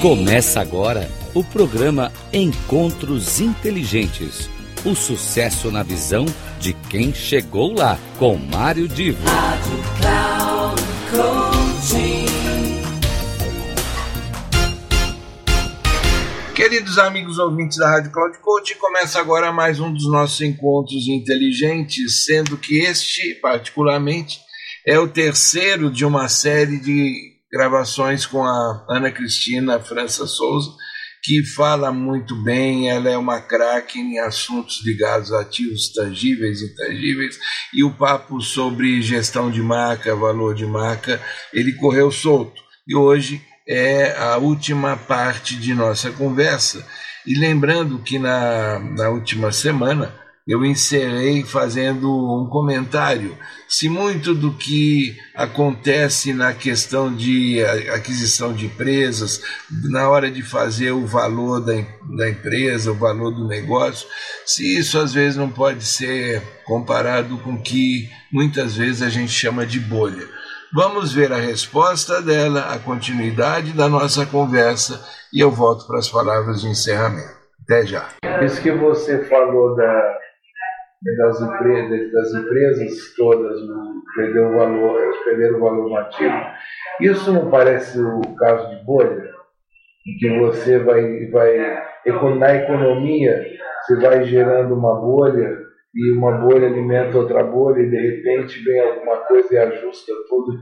Começa agora o programa Encontros Inteligentes. O sucesso na visão de quem chegou lá, com Mário Divo. Rádio Cloud Queridos amigos ouvintes da Rádio Cloud Coach, começa agora mais um dos nossos encontros inteligentes, sendo que este, particularmente, é o terceiro de uma série de gravações com a Ana Cristina França Souza, que fala muito bem, ela é uma craque em assuntos ligados a ativos tangíveis e intangíveis, e o papo sobre gestão de marca, valor de marca, ele correu solto. E hoje é a última parte de nossa conversa. E lembrando que na, na última semana eu encerrei fazendo um comentário. Se muito do que acontece na questão de aquisição de empresas, na hora de fazer o valor da, da empresa, o valor do negócio, se isso às vezes não pode ser comparado com o que muitas vezes a gente chama de bolha. Vamos ver a resposta dela, a continuidade da nossa conversa e eu volto para as palavras de encerramento. Até já. Isso que você falou da, das, empresas, das empresas todas perder o valor, perder o valor no ativo, isso não parece o caso de bolha? Em que você vai, vai na economia, você vai gerando uma bolha e uma bolha alimenta outra bolha e de repente vem alguma coisa e ajusta tudo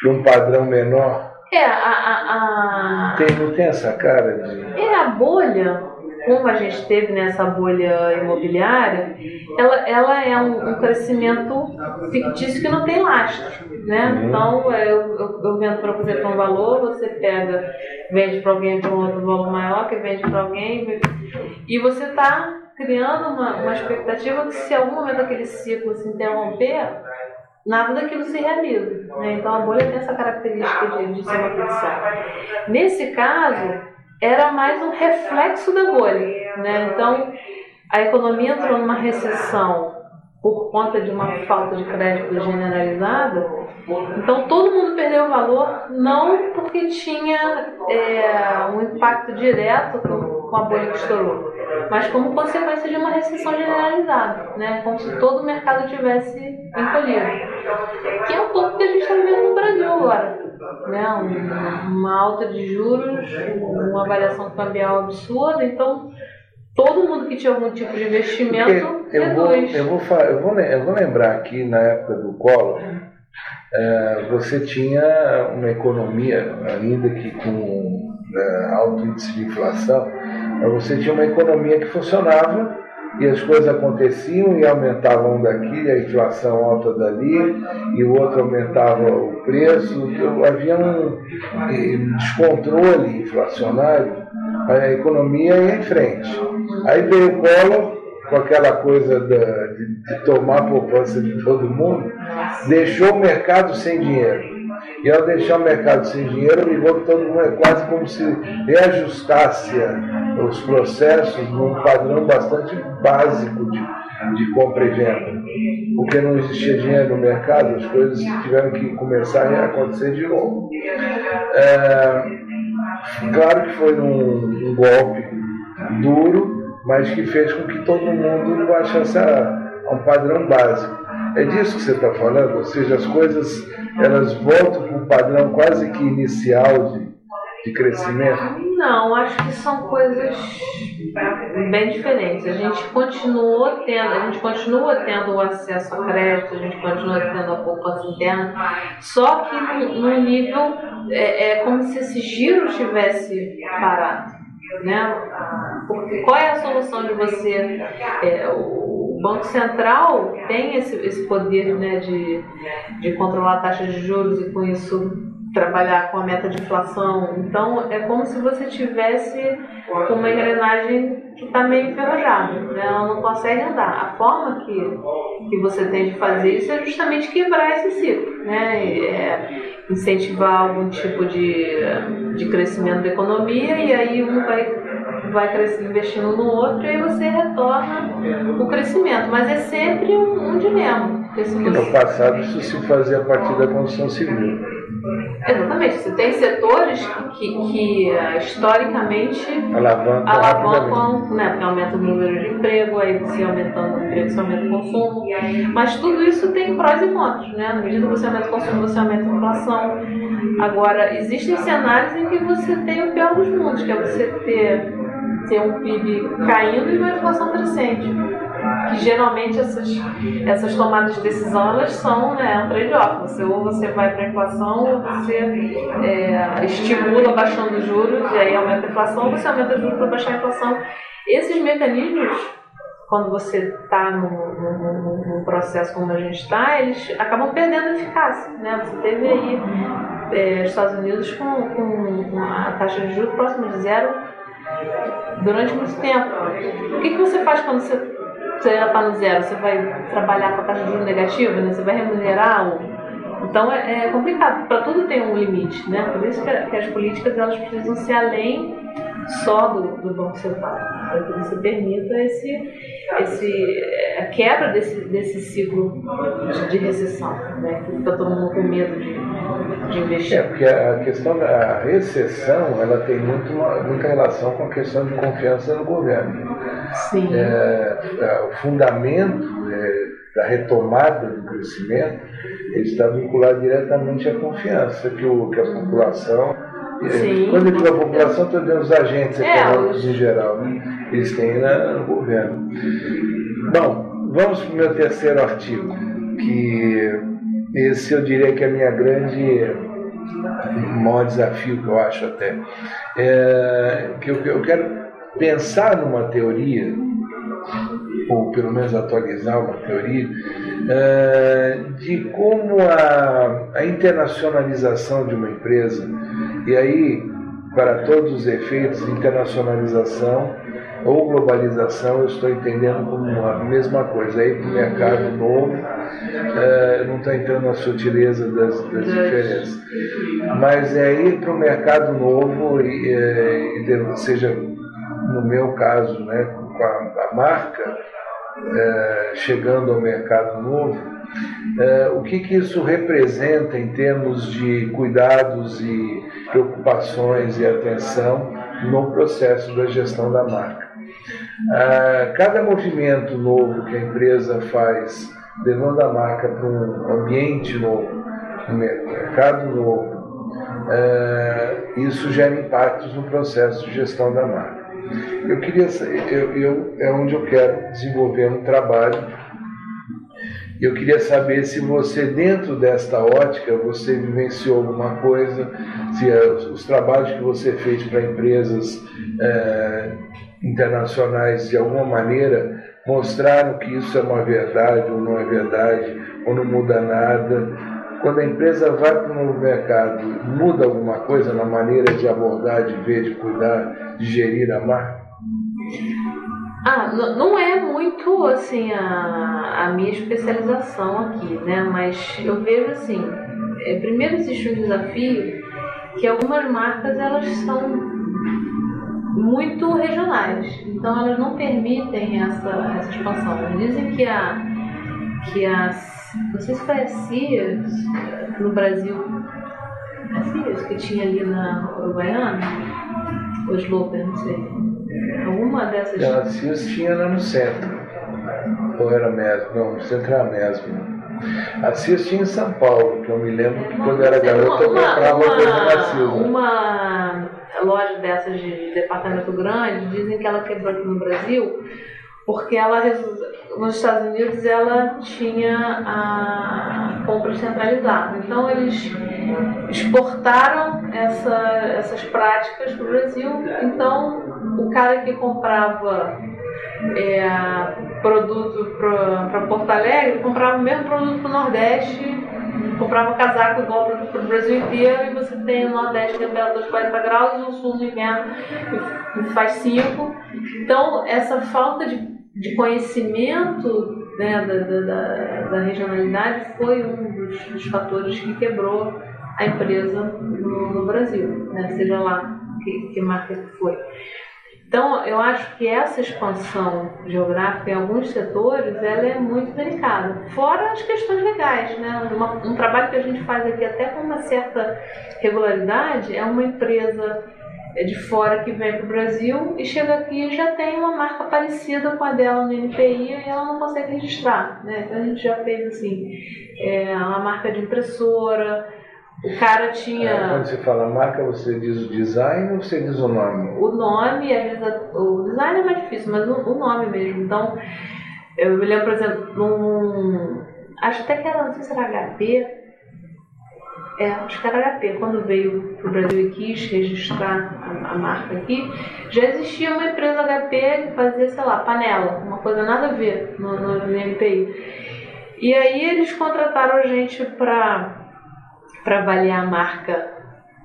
para um padrão menor. É, a, a, a... Tem, não tem essa cara de. É a bolha, como a gente teve nessa bolha imobiliária, ela, ela é um, um crescimento fictício que não tem lastro. Né? Uhum. Então, é, eu, eu, eu vendo para você para um valor, você pega, vende para alguém para um outro valor maior, que vende para alguém, e você está criando uma, uma expectativa que se algum momento aquele ciclo se interromper, nada daquilo se realiza. Né? Então a bolha tem essa característica de, de ser uma ficção. Nesse caso, era mais um reflexo da bolha. Né? Então a economia entrou numa recessão por conta de uma falta de crédito generalizada, então todo mundo perdeu valor não porque tinha é, um impacto direto com, com a bolha que estourou, mas como consequência de uma recessão generalizada, né? como se todo o mercado tivesse encolhido. Que é um pouco que a gente está vivendo no Brasil agora. Né? uma alta de juros, uma variação cambial absurda, então todo mundo que tinha algum tipo de investimento eu reduz. Vou, eu, vou, eu, vou, eu vou lembrar que na época do Collor, é, você tinha uma economia, ainda que com é, alto índice de inflação, você tinha uma economia que funcionava e as coisas aconteciam e aumentavam um daqui, a inflação alta dali, e o outro aumentava o preço. Havia um descontrole inflacionário, a economia ia em frente. Aí veio o Collor com aquela coisa de, de tomar a poupança de todo mundo, deixou o mercado sem dinheiro. E ao deixar o mercado sem dinheiro, todo mundo é quase como se reajustasse os processos num padrão bastante básico de, de compra e venda. Porque não existia dinheiro no mercado, as coisas tiveram que começar a acontecer de novo. É, claro que foi um, um golpe duro, mas que fez com que todo mundo baixasse a, a um padrão básico. É disso que você está falando? Ou seja, as coisas elas voltam para um padrão quase que inicial de, de crescimento? Não, acho que são coisas bem diferentes. A gente continuou tendo, a gente continua tendo o acesso ao crédito, a gente continua tendo a poupança interna, só que no, nível é, é como se esse giro tivesse parado. Né? Porque qual é a solução de você? É, o Banco Central tem esse, esse poder né, de, de controlar a taxa de juros e com isso trabalhar com a meta de inflação. Então é como se você tivesse uma engrenagem que está meio enferrujada, né? ela não consegue andar. A forma que, que você tem de fazer isso é justamente quebrar esse ciclo, né? É incentivar algum tipo de, de crescimento da economia e aí um vai vai crescendo, investindo no outro e aí você retorna o crescimento. Mas é sempre um, um dilema. Porque no passado isso se fazia a partir da construção civil. Exatamente. Você tem setores que, que, uh, historicamente alavancam, alavancam né, porque aumenta o número de emprego, aí você aumentando o emprego, você aumenta o consumo. Mas tudo isso tem prós e contras. Né? Na medida que você aumenta o consumo, você aumenta a inflação. Agora, existem cenários em que você tem o pior dos mundos, que é você ter, ter um PIB caindo e uma inflação crescente que geralmente essas, essas tomadas de decisão elas são né, um trade-off. Você, ou você vai para a inflação ou você é, estimula baixando os juros e aí aumenta a inflação, ou você aumenta os juros para baixar a inflação. Esses mecanismos, quando você está num, processo como a gente está, eles acabam perdendo eficácia. Né? Você teve aí é, Estados Unidos com, com a taxa de juros próxima de zero durante muito tempo. O que, que você faz quando você você já está no zero, você vai trabalhar com a taxa de juros negativa, né? você vai remunerar o... Então é, é complicado, para tudo tem um limite, né? Por isso que, as políticas elas precisam ser além só do, do Banco Central, para que você permita esse, esse, a quebra desse, desse ciclo de, de recessão, né? que fica todo mundo com medo de, de investir. É, porque a questão da recessão ela tem muito, muita relação com a questão de confiança no governo. Sim. É, é, o fundamento é, da retomada do crescimento está vinculado diretamente à confiança que, o, que a população. É, Sim. Quando eu digo a população, estou dizendo os agentes é, econômicos em geral, né? eles têm na, no governo. Bom, vamos para o meu terceiro artigo, que esse eu diria que é a minha grande maior desafio que eu acho até. É, que eu, eu quero pensar numa teoria, ou pelo menos atualizar uma teoria, é, de como a, a internacionalização de uma empresa, e aí, para todos os efeitos, internacionalização ou globalização, eu estou entendendo como a mesma coisa. Aí para o mercado novo, é, não está entrando na sutileza das, das diferenças. Mas é ir para o mercado novo, e, é, seja no meu caso, né, com a, a marca é, chegando ao mercado novo, é, o que, que isso representa em termos de cuidados e preocupações e atenção no processo da gestão da marca. É, cada movimento novo que a empresa faz, levando a marca para um ambiente novo, um mercado novo, é, isso gera impactos no processo de gestão da marca. Eu queria, eu, eu, é onde eu quero desenvolver um trabalho. Eu queria saber se você, dentro desta ótica, você vivenciou alguma coisa, se é, os trabalhos que você fez para empresas é, internacionais, de alguma maneira, mostraram que isso é uma verdade ou não é verdade, ou não muda nada quando a empresa vai para um novo mercado, muda alguma coisa na maneira de abordar, de ver, de cuidar, de gerir a marca? Ah, não é muito assim a, a minha especialização aqui, né? Mas eu vejo assim, é, primeiro existe um desafio que algumas marcas elas são muito regionais, então elas não permitem essa, essa expansão. Dizem que a que as não sei se foi a Sears no Brasil. A Sears que tinha ali na Uruguaiana? Ou Sloper, não sei. Alguma dessas. Não, tinha lá no centro. Ou era mesmo? Não, no centro era mesmo. A Sears tinha em São Paulo, que eu me lembro que quando eu era garota eu comprava uma, coisa na Sears. Uma loja dessas de departamento grande, dizem que ela quebrou aqui no Brasil porque ela nos Estados Unidos ela tinha a compra centralizada. Então eles exportaram essa, essas práticas para o Brasil. Então o cara que comprava é, produto para Porto Alegre comprava o mesmo produto para o Nordeste, comprava casaco igual para o Brasil inteiro e você tem o Nordeste temperatura de 40 graus e o Sul no inverno faz 5. Então essa falta de de conhecimento né, da, da, da, regionalidade foi um dos, dos, fatores que quebrou a empresa no, no Brasil, né, seja lá que, que marca que foi. Então, eu acho que essa expansão geográfica em alguns setores, ela é muito delicada. Fora as questões legais, né? Uma, um trabalho que a gente faz aqui até com uma certa regularidade é uma empresa de fora que vem para o Brasil e chega aqui e já tem uma marca parecida com a dela no NPI e ela não consegue registrar, né? Então a gente já fez assim, é, uma marca de impressora, o cara tinha. É, quando você fala marca, você diz o design ou você diz o nome? O nome, às vezes, o design é mais difícil, mas o, o nome mesmo. Então, eu me lembro, por exemplo, num. Acho até que era, não sei se era HP. É, acho que era HP. Quando veio para o Brasil e quis registrar a, a, marca aqui, já existia uma empresa HP que fazia, sei lá, panela, uma coisa nada a ver no, no, no MPI. E aí eles contrataram a gente para avaliar a marca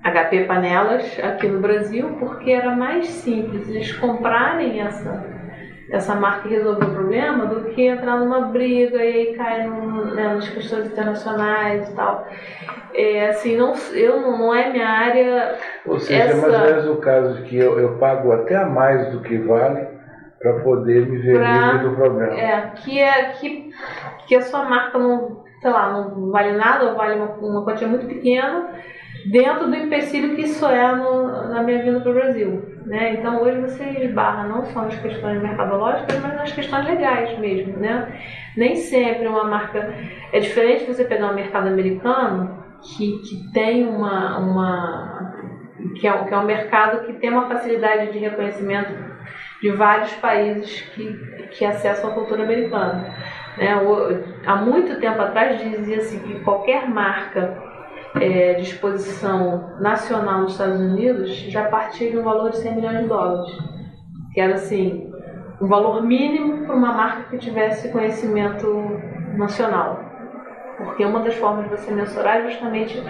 HP Panelas aqui no Brasil, porque era mais simples eles comprarem essa, essa marca resolver o problema do que entrar numa briga e aí cair no, né, nas questões internacionais e tal. É, assim, não, eu não, não é minha área. Ou seja, essa... mais ou menos o caso de que eu, eu pago até a mais do que vale para poder me ver pra, livre do problema. É, que, é, que, que a sua marca não sei lá, não vale nada ou vale uma, uma quantia muito pequena dentro do empecilho que isso é no, na minha vinda para o Brasil. Né? Então hoje você esbarra não só nas questões mercadológicas, mas nas questões legais mesmo. Né? Nem sempre uma marca. É diferente você pegar um mercado americano que, que tem uma. uma que, é, que é um mercado que tem uma facilidade de reconhecimento de vários países que, que acessam a cultura americana. Né? Há muito tempo atrás dizia-se que qualquer marca é, de exposição nacional nos Estados Unidos já partia de um valor de 100 milhões de dólares, que era assim um valor mínimo para uma marca que tivesse conhecimento nacional. Porque uma das formas de você mensurar é justamente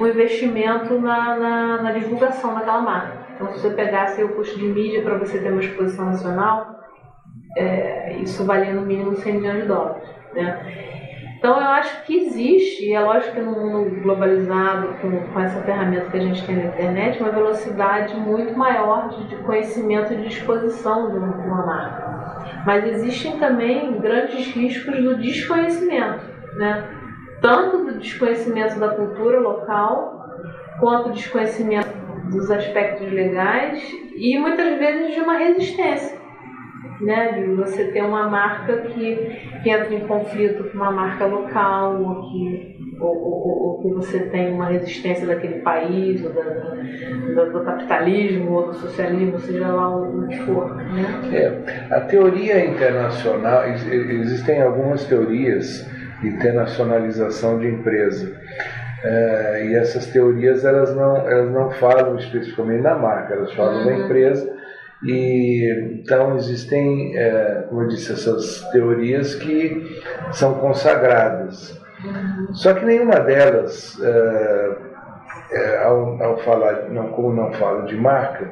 o investimento na, na, na divulgação daquela marca. Então, se você pegasse o custo de mídia para você ter uma exposição nacional, é, isso valia no mínimo 100 milhões de dólares. Né? Então eu acho que existe, e é lógico que no mundo globalizado, com, com essa ferramenta que a gente tem na internet, uma velocidade muito maior de, de conhecimento e uma, de uma marca. Mas existem também grandes riscos do desconhecimento, né? tanto do desconhecimento da cultura local, quanto do desconhecimento dos aspectos legais e muitas vezes de uma resistência né, de você ter uma marca que, que entra em conflito com uma marca local, ou que, ou, ou, ou que você tem uma resistência daquele país, ou da, da, do capitalismo, ou do socialismo, seja lá o que for. Né? É, a teoria internacional, existem algumas teorias de internacionalização de empresa. É, e essas teorias elas não, elas não falam especificamente da marca, elas falam uhum. da empresa e então existem, é, como eu disse, essas teorias que são consagradas. Só que nenhuma delas, é, é, ao, ao, falar, não, como não fala de marca,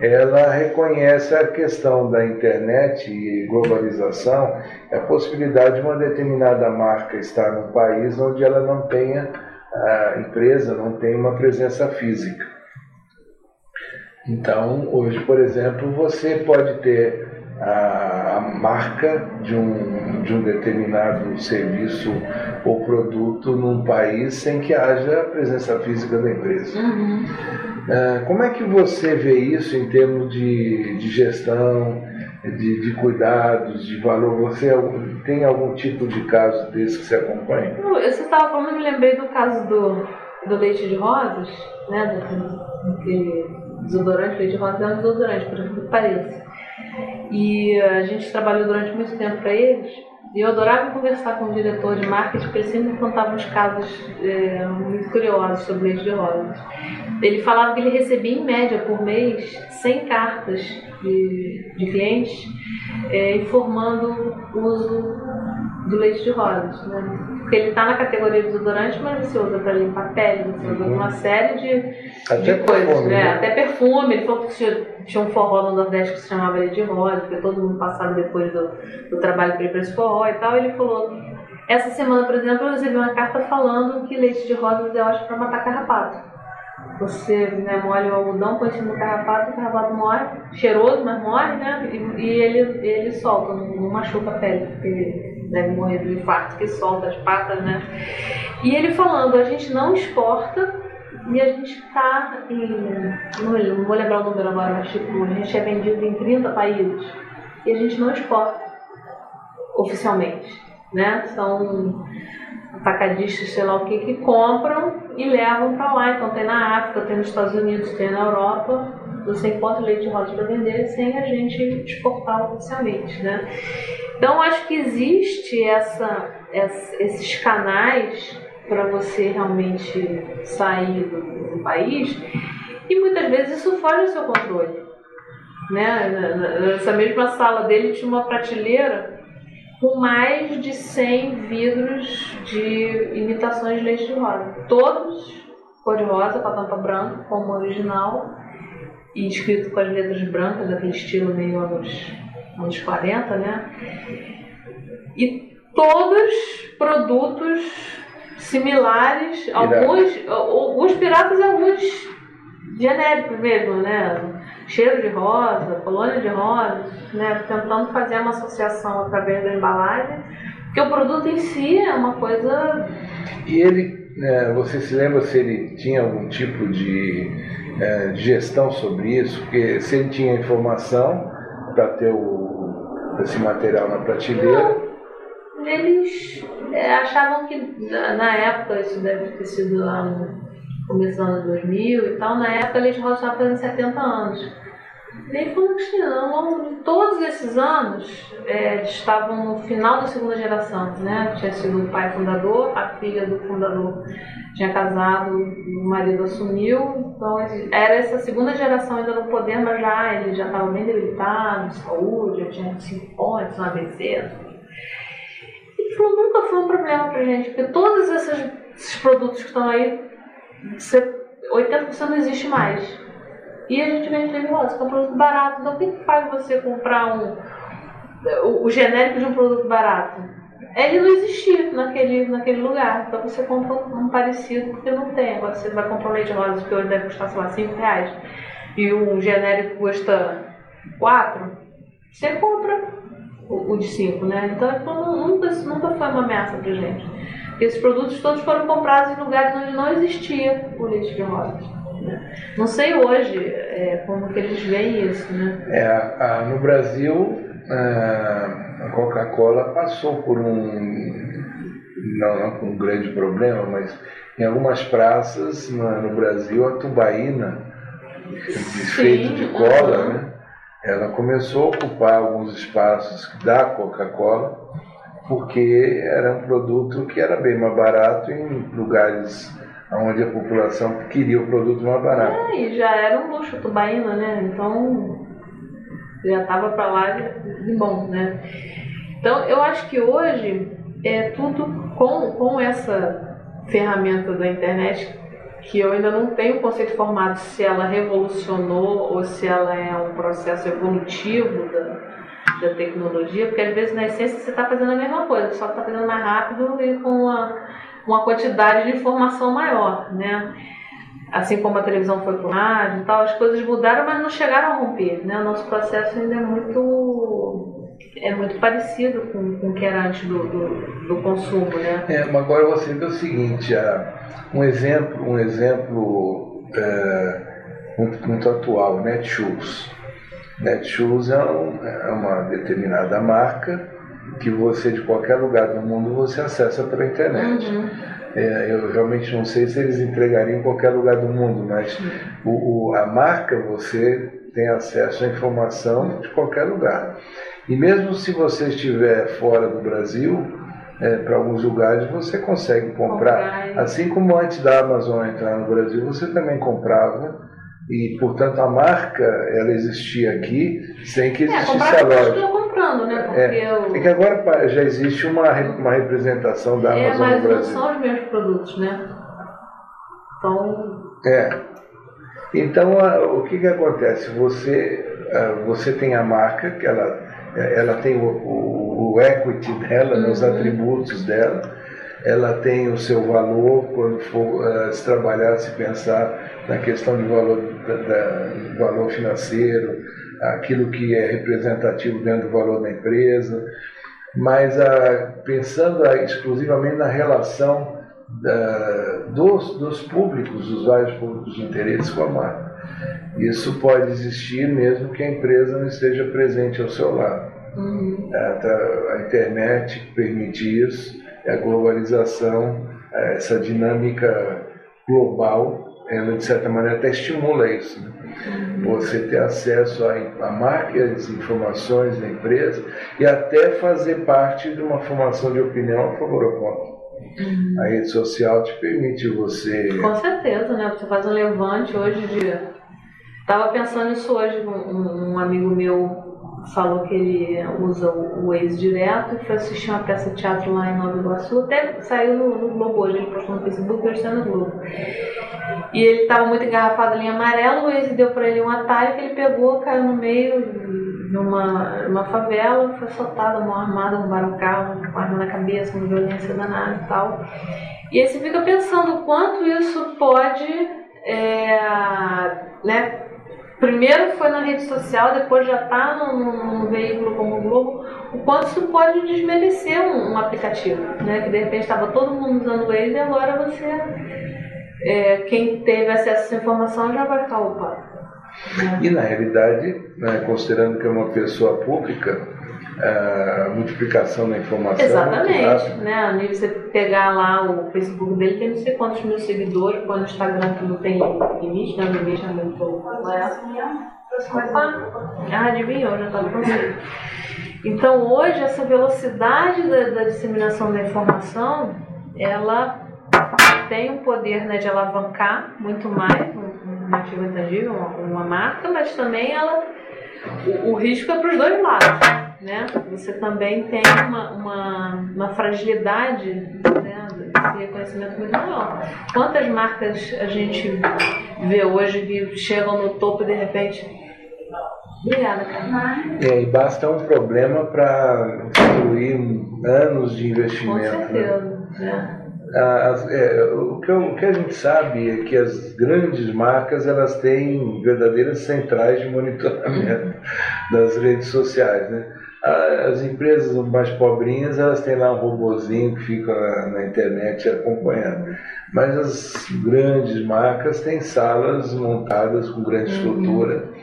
ela reconhece a questão da internet e globalização, a possibilidade de uma determinada marca estar num país onde ela não tenha, a empresa não tem uma presença física. Então, hoje, por exemplo, você pode ter a, a marca de um, de um determinado serviço ou produto num país sem que haja presença física da empresa. Uhum. Uh, como é que você vê isso em termos de, de gestão, de, de, cuidados, de valor? Você tem algum tipo de caso desse que você acompanha? Você estava falando, eu me lembrei do caso do, do leite de rosas, né? Do, do que desodorante, leite rosa é um desodorante, por exemplo, que pareça. E a gente trabalhou durante muito tempo para eles. E eu adorava conversar com o diretor de marketing, porque ele sempre contava uns casos é, muito curiosos sobre leite de rosas. Ele falava que ele recebia, em média, por mês, 100 cartas de, de clientes é, informando o uso do leite de rosas. Né? Porque ele está na categoria de desodorante, mas você usa para limpar a pele, você usa uhum. uma série de, de coisas. Perfume, né? Até perfume. Ele falou que tinha, tinha um forró no Nordeste que se chamava Leite de Rosa, porque todo mundo passava depois do, do trabalho para ir para esse forró e tal. Ele falou. Essa semana, por exemplo, eu recebi uma carta falando que leite de rosas é ótimo para matar carrapato. você né, molha o algodão, põe em cima do carrapato, o carrapato morre, cheiroso, mas morre, né? E, e ele, ele solta, não, não, machuca a pele, porque ele deve morrer do infarto que solta as patas, né? E ele falando, a gente não exporta e a gente está em. Não, vou lembrar o número agora, mas tipo, a gente é vendido em 30 países e a gente não exporta oficialmente, né? São atacadistas, sei lá o que, que compram e levam para lá. Então tem na África, tem nos Estados Unidos, tem na Europa. Você encontra leite rosa para vender sem a gente exportar oficialmente, né? Então acho que existe essa, essa esses canais para você realmente sair do, do, país e muitas vezes isso foge ao seu controle. Né? Nessa mesma sala dele tinha uma prateleira com mais de 100 vidros de imitações de leite de rosa. Todos cor-de-rosa, com a tampa branca, como original, e escrito com as letras brancas, daquele estilo meio anos, anos 40, né? E todos produtos similares, alguns, alguns piratas e alguns genéricos mesmo, né? cheiro de rosa, colônia de rosa, né? tentando fazer uma associação através da embalagem, porque o produto em si é uma coisa. E ele, né, você se lembra se ele tinha algum tipo de, é, gestão sobre isso? Porque se ele tinha informação para ter o, esse material na prateleira. Não, eles é, achavam que na época, isso deve ter sido lá no começando em 2000 e tal, na época eles estavam fazendo 70 anos. De todos esses anos, é, estavam no final da segunda geração, né? Tinha sido o pai fundador, a filha do fundador tinha casado, o marido assumiu, então era essa segunda geração ainda no poder, mas já ele já estava bem debilitado, de saúde, já tinha cinco pontos, um ABC. E nunca foi um problema pra gente, porque todos esses, esses produtos que estão aí 80% não existe mais. E a gente vende leite rosa, que é um produto barato. Então, o que faz você comprar um, o, o genérico de um produto barato? Ele não existia naquele, naquele lugar. Então, você compra um, parecido porque não tem. Agora, você vai comprar um leite rosa que hoje deve custar, sei lá, 5 reais, e um genérico custa 4, você compra o, o de 5, né? Então, nunca, nunca foi uma ameaça pra gente. Esses produtos todos foram comprados em lugares onde não existia o leite de rosa. Não sei hoje é, como que eles veem isso. Né? É, a, no Brasil, a, a Coca-Cola passou por um, não, não um grande problema, mas em algumas praças no, no Brasil, a tubaína, feita de cola, uhum. né? ela começou a ocupar alguns espaços da Coca-Cola porque era um produto que era bem mais barato em lugares onde a população queria o produto mais barato. É, e já era um luxo tubaína, né? Então já estava para lá de bom, né? Então eu acho que hoje é tudo com, com essa ferramenta da internet que eu ainda não tenho conceito formado se ela revolucionou ou se ela é um processo evolutivo da, da tecnologia, porque às vezes na essência você está fazendo a mesma coisa, só está fazendo mais rápido e com uma, uma quantidade de informação maior, né? Assim como a televisão foi para o rádio e tal, as coisas mudaram, mas não chegaram a romper, né? O nosso processo ainda é muito é muito parecido com, com o que era antes do, do, do consumo, né? É, mas agora você vê o seguinte, um exemplo, um exemplo é, muito, muito atual, Netshoes. Netshoes é, um, é uma determinada marca que você de qualquer lugar do mundo você acessa pela internet. Uhum. É, eu realmente não sei se eles entregariam em qualquer lugar do mundo, mas o, o, a marca você tem acesso à informação de qualquer lugar. E mesmo se você estiver fora do Brasil, é, para alguns lugares você consegue comprar. comprar. Assim como antes da Amazon entrar no Brasil, você também comprava e portanto a marca ela existia aqui sem que é, existisse é, a loja. Comprando, né? Porque é, eu... é que agora já existe uma, uma representação da é, Amazon no Brasil. Mas não são os mesmos produtos, né? Então. É. Então o que que acontece? Você você tem a marca que ela ela tem o, o, o equity dela, uhum. nos atributos dela ela tem o seu valor quando for uh, se trabalhar, se pensar na questão de valor, da, da, valor financeiro, aquilo que é representativo dentro do valor da empresa, mas uh, pensando uh, exclusivamente na relação dos, dos públicos, dos vários públicos de interesse com a marca. Isso pode existir mesmo que a empresa não esteja presente ao seu lado. Uhum. A, a internet permite isso, a globalização, essa dinâmica global, ela de certa maneira até estimula isso. Né? Você ter acesso a, a marcas, informações da empresa e até fazer parte de uma formação de opinião a favor ou contra. Uhum. A rede social te permite você. Com certeza, né? Você faz um levante hoje de. Tava pensando nisso hoje, um, um amigo meu falou que ele usa o Waze direto e foi assistir uma peça de teatro lá em Nova Iguaçu. Até saiu no, no Globo hoje, ele postou no Facebook e hoje está no Globo. E ele estava muito engarrafado ali em amarelo, o Waze deu para ele um atalho que ele pegou, caiu no meio, numa, numa favela, foi soltado, mão armada, roubaram o carro, com arma na cabeça, uma violência danada e tal. E aí você fica pensando o quanto isso pode é, né, primeiro foi na rede social, depois já está num, veículo como o Globo, o quanto isso pode desmerecer um, um aplicativo, né? Que de repente estava todo mundo usando Waze e agora você, é, quem teve acesso a essa informação já vai ficar ocupado. Né? E na realidade, né, considerando que é uma pessoa pública, a multiplicação da informação. É Exatamente, né? A nível você pegar lá o Facebook dele, tem não sei quantos mil seguidores, quando o Instagram que não tem limite, né? O limite é muito. Opa! Ah, adivinhou, já estava conseguindo. Então hoje essa velocidade da, da, disseminação da informação, ela tem o poder né, de alavancar muito mais um, um ativo intangível, uma, uma marca, mas também ela o, o risco é para os dois lados né? Você também tem uma, uma, uma fragilidade né, desse reconhecimento muito maior. Quantas marcas a gente vê hoje que chegam no topo e de repente. Obrigada, cara. É, e basta um problema para destruir anos de investimento. Com né? certeza. Né? As, é, o, que, o, que, a gente sabe é que as grandes marcas elas têm verdadeiras centrais de monitoramento das redes sociais, né? As empresas mais pobrinhas, elas têm lá um robozinho que fica na, na internet acompanhando. Mas as grandes marcas têm salas montadas com grande uhum. estrutura. Uhum.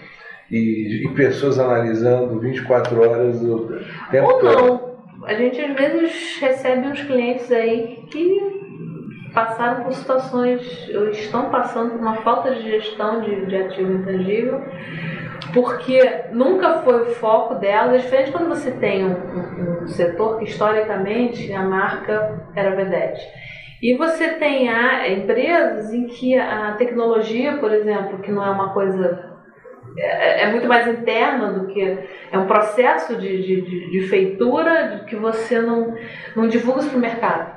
E, e, pessoas analisando 24 horas o tempo Ou todo. não. A gente às vezes recebe uns clientes aí que passaram por situações, ou estão passando por uma falta de gestão de, de ativo intangível porque nunca foi o foco dela. É diferente quando você tem um, um, setor que historicamente a marca era vedete. E você tem a, empresas em que a tecnologia, por exemplo, que não é uma coisa. É, é muito mais interna do que. É um processo de, de, de feitura que você não, não divulga para o mercado.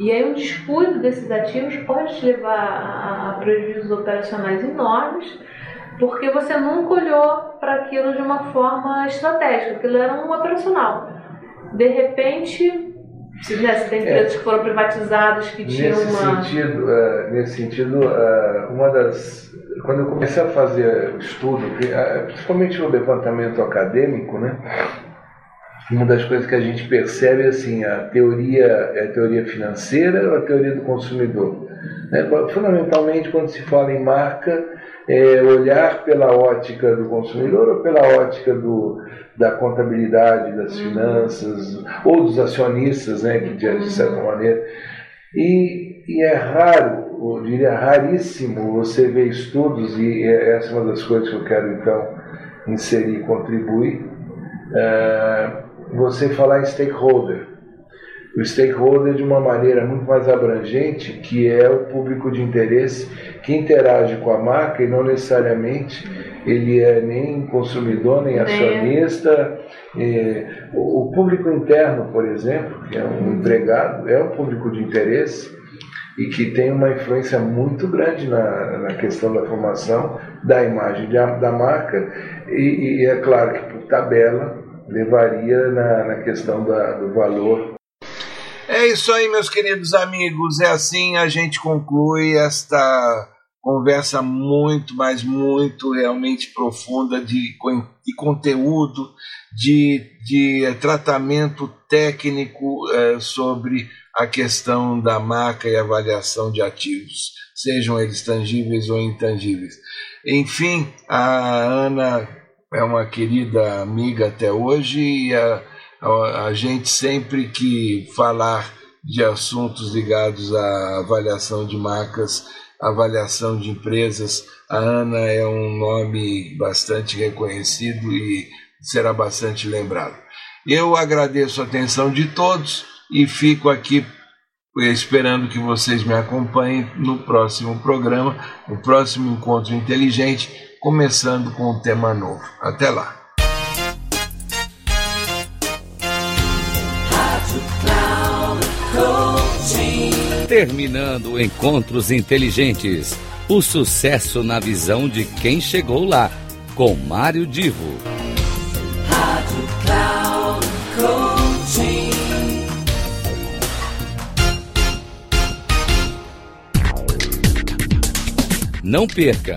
E aí um descuido desses ativos pode te levar a, a prejuízos operacionais enormes porque você nunca olhou para aquilo de uma forma estratégica, aquilo era um operacional. De repente, né, você tem empresas é, que foram privatizadas que tinham nesse uma. Sentido, uh, nesse sentido, uh, uma das. Quando eu comecei a fazer o estudo, principalmente no levantamento acadêmico, né? Uma das coisas que a gente percebe é assim, a teoria é a teoria financeira ou a teoria do consumidor. Né? Fundamentalmente, quando se fala em marca, é, olhar pela ótica do consumidor ou pela ótica do, da contabilidade, das uhum. finanças, ou dos acionistas, né, que de, de certa uhum. maneira. E, e, é raro, eu diria raríssimo, você ver estudos, e é, essa é uma das coisas que eu quero então inserir e contribuir, é, você falar em stakeholder. O stakeholder de uma maneira muito mais abrangente, que é o público de interesse que interage com a marca e não necessariamente ele é nem consumidor, nem acionista. É, o público interno, por exemplo, que é um empregado, é um público de interesse e que tem uma influência muito grande na, na questão da formação da imagem de, da marca. E, e, é claro que por tabela levaria na, na questão da, do valor É isso aí, meus queridos amigos. É assim a gente conclui esta conversa muito, mas muito realmente profunda de, de conteúdo, de, de tratamento técnico eh, sobre a questão da marca e avaliação de ativos, sejam eles tangíveis ou intangíveis. Enfim, a Ana é uma querida amiga até hoje e a, a, a gente sempre que falar de assuntos ligados à avaliação de marcas, avaliação de empresas, a Ana é um nome bastante reconhecido e será bastante lembrado. Eu agradeço a atenção de todos e fico aqui esperando que vocês me acompanhem no próximo programa, no próximo encontro inteligente, começando com um tema novo. Até lá. Terminando Encontros Inteligentes. O sucesso na visão de quem chegou lá, com Mário Divo. Rádio Cloud. Não perca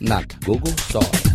not Google Store.